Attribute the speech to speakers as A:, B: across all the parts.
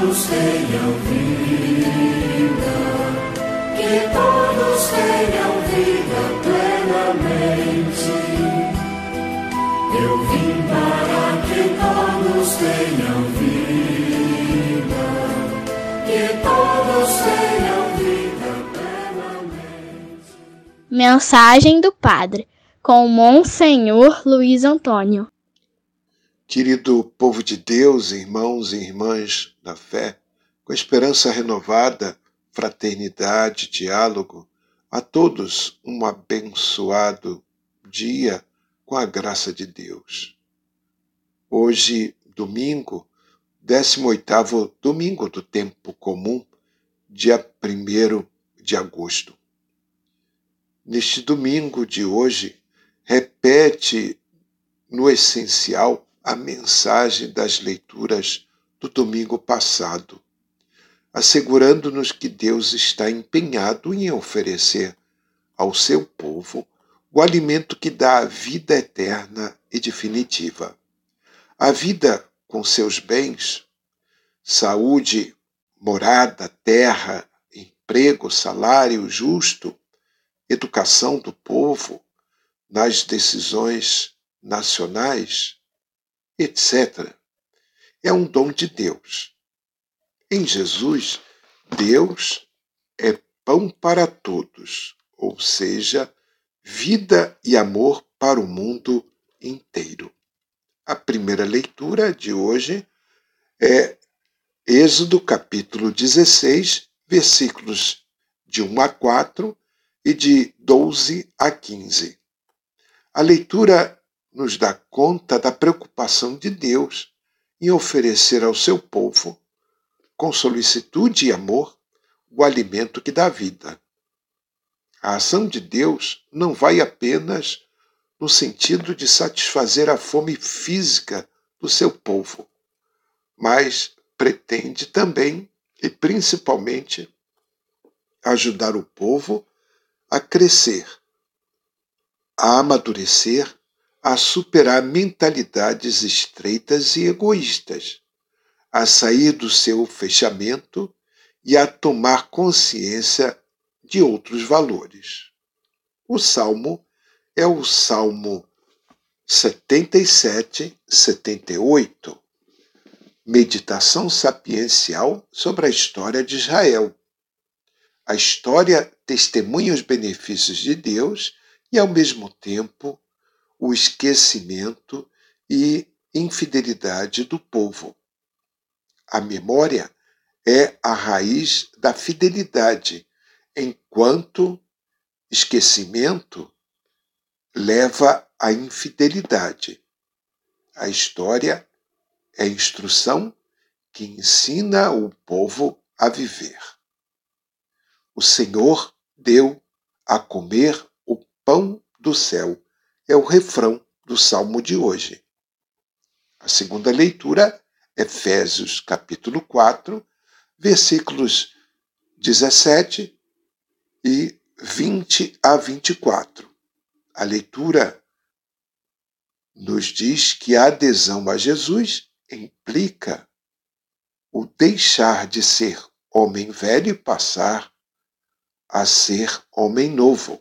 A: todos tenham vida, que todos tenham vida plenamente. Eu vim para que todos tenham vida, que todos tenham vida plenamente.
B: Mensagem do Padre, com Monsenhor Luiz Antônio.
C: Querido povo de Deus, irmãos e irmãs da fé, com esperança renovada, fraternidade, diálogo, a todos um abençoado dia com a graça de Deus. Hoje, domingo, 18º domingo do tempo comum, dia 1 de agosto. Neste domingo de hoje, repete no essencial a mensagem das leituras do domingo passado, assegurando-nos que Deus está empenhado em oferecer ao seu povo o alimento que dá a vida eterna e definitiva. A vida com seus bens, saúde, morada, terra, emprego, salário justo, educação do povo, nas decisões nacionais, etc. É um dom de Deus. Em Jesus, Deus é pão para todos, ou seja, vida e amor para o mundo inteiro. A primeira leitura de hoje é Êxodo capítulo 16, versículos de 1 a 4 e de 12 a 15. A leitura nos dá conta da preocupação de Deus em oferecer ao seu povo, com solicitude e amor, o alimento que dá vida. A ação de Deus não vai apenas no sentido de satisfazer a fome física do seu povo, mas pretende também e principalmente ajudar o povo a crescer, a amadurecer a superar mentalidades estreitas e egoístas, a sair do seu fechamento e a tomar consciência de outros valores. O salmo é o Salmo 77, 78, meditação sapiencial sobre a história de Israel. A história testemunha os benefícios de Deus e, ao mesmo tempo, o esquecimento e infidelidade do povo. A memória é a raiz da fidelidade, enquanto esquecimento leva à infidelidade. A história é instrução que ensina o povo a viver. O Senhor deu a comer o pão do céu é o refrão do salmo de hoje. A segunda leitura, Efésios capítulo 4, versículos 17 e 20 a 24. A leitura nos diz que a adesão a Jesus implica o deixar de ser homem velho e passar a ser homem novo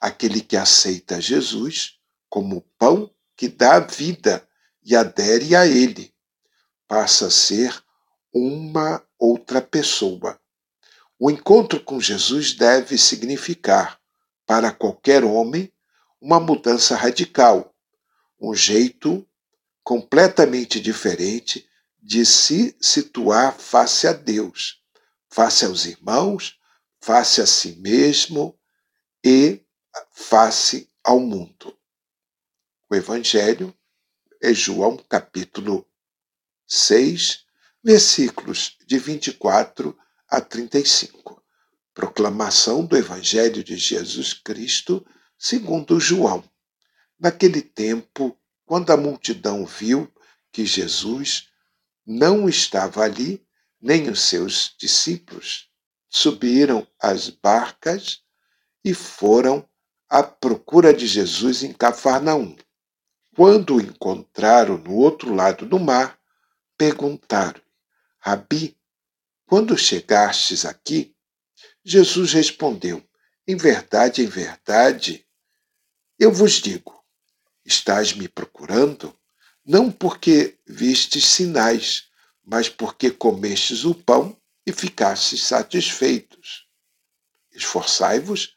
C: aquele que aceita Jesus como pão que dá vida e adere a ele, passa a ser uma outra pessoa. O encontro com Jesus deve significar, para qualquer homem, uma mudança radical, um jeito completamente diferente de se situar face a Deus, face aos irmãos, face a si mesmo e face ao mundo. O Evangelho é João capítulo 6, versículos de 24 a 35. Proclamação do Evangelho de Jesus Cristo segundo João. Naquele tempo, quando a multidão viu que Jesus não estava ali, nem os seus discípulos, subiram às barcas e foram à procura de Jesus em Cafarnaum. Quando o encontraram no outro lado do mar, perguntaram: Rabi, quando chegastes aqui? Jesus respondeu: Em verdade, em verdade, eu vos digo, estás me procurando, não porque vistes sinais, mas porque comestes o pão e ficastes satisfeitos. Esforçai-vos,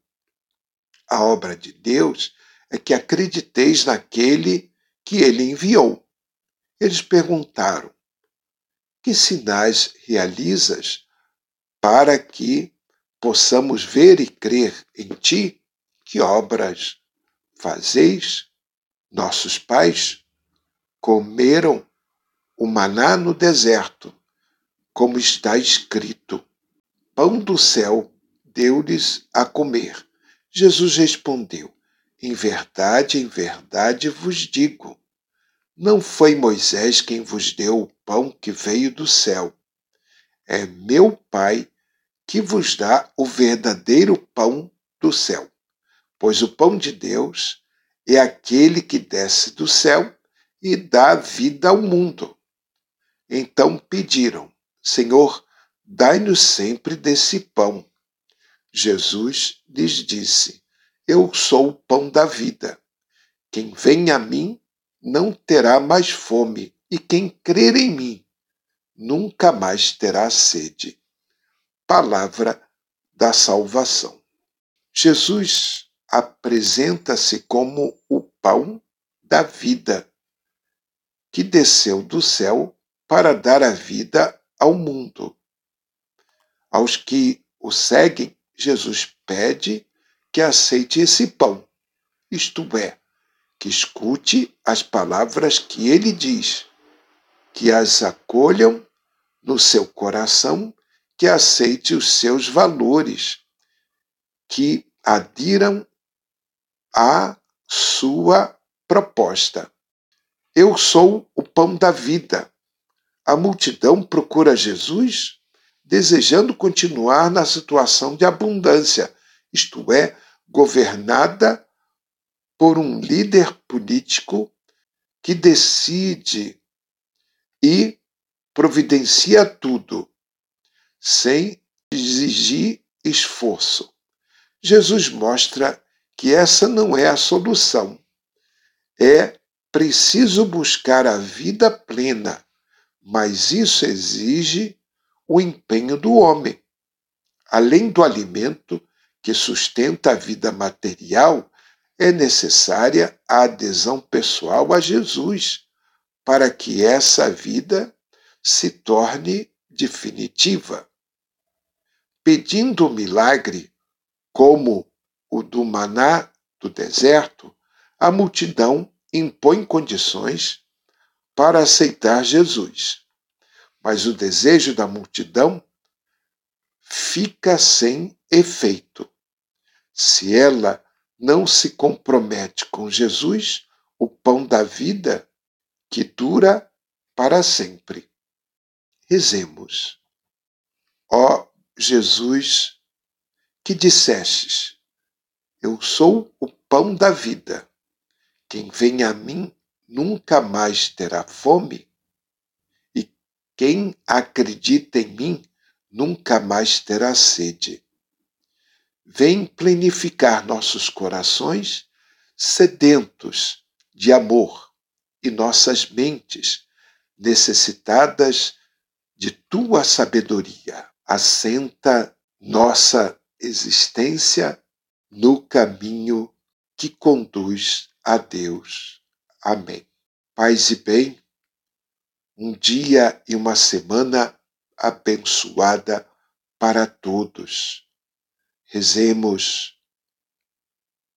C: A obra de Deus é que acrediteis naquele que ele enviou. Eles perguntaram: Que sinais realizas para que possamos ver e crer em ti? Que obras fazeis? Nossos pais comeram o maná no deserto, como está escrito: Pão do céu deu-lhes a comer. Jesus respondeu: Em verdade, em verdade vos digo, não foi Moisés quem vos deu o pão que veio do céu. É meu Pai que vos dá o verdadeiro pão do céu. Pois o pão de Deus é aquele que desce do céu e dá vida ao mundo. Então pediram: Senhor, dai-nos sempre desse pão. Jesus lhes disse: Eu sou o pão da vida. Quem vem a mim não terá mais fome, e quem crer em mim nunca mais terá sede. Palavra da salvação. Jesus apresenta-se como o pão da vida, que desceu do céu para dar a vida ao mundo. Aos que o seguem, Jesus pede que aceite esse pão, isto é, que escute as palavras que ele diz, que as acolham no seu coração, que aceite os seus valores, que adiram à sua proposta. Eu sou o pão da vida. A multidão procura Jesus desejando continuar na situação de abundância, isto é, governada por um líder político que decide e providencia tudo, sem exigir esforço. Jesus mostra que essa não é a solução. É preciso buscar a vida plena, mas isso exige o empenho do homem. Além do alimento que sustenta a vida material, é necessária a adesão pessoal a Jesus, para que essa vida se torne definitiva. Pedindo milagre, como o do maná do deserto, a multidão impõe condições para aceitar Jesus. Mas o desejo da multidão fica sem efeito. Se ela não se compromete com Jesus, o pão da vida que dura para sempre. Rezemos. Ó Jesus, que dissestes: Eu sou o pão da vida. Quem vem a mim nunca mais terá fome, quem acredita em mim nunca mais terá sede vem plenificar nossos corações sedentos de amor e nossas mentes necessitadas de tua sabedoria. Assenta nossa existência no caminho que conduz a Deus. Amém. Paz e bem, um dia e uma semana abençoada para todos rezemos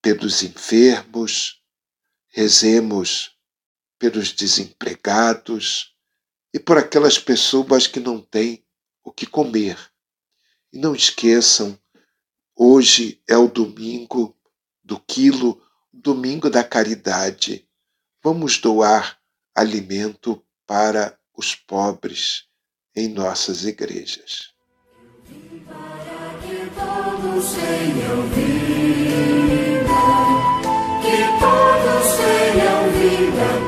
C: pelos enfermos, rezemos pelos desempregados e por aquelas pessoas que não têm o que comer. E não esqueçam, hoje é o domingo do quilo, domingo da caridade. Vamos doar alimento para os pobres em nossas igrejas.
A: Para que todos tenham vida, que todos tenham vida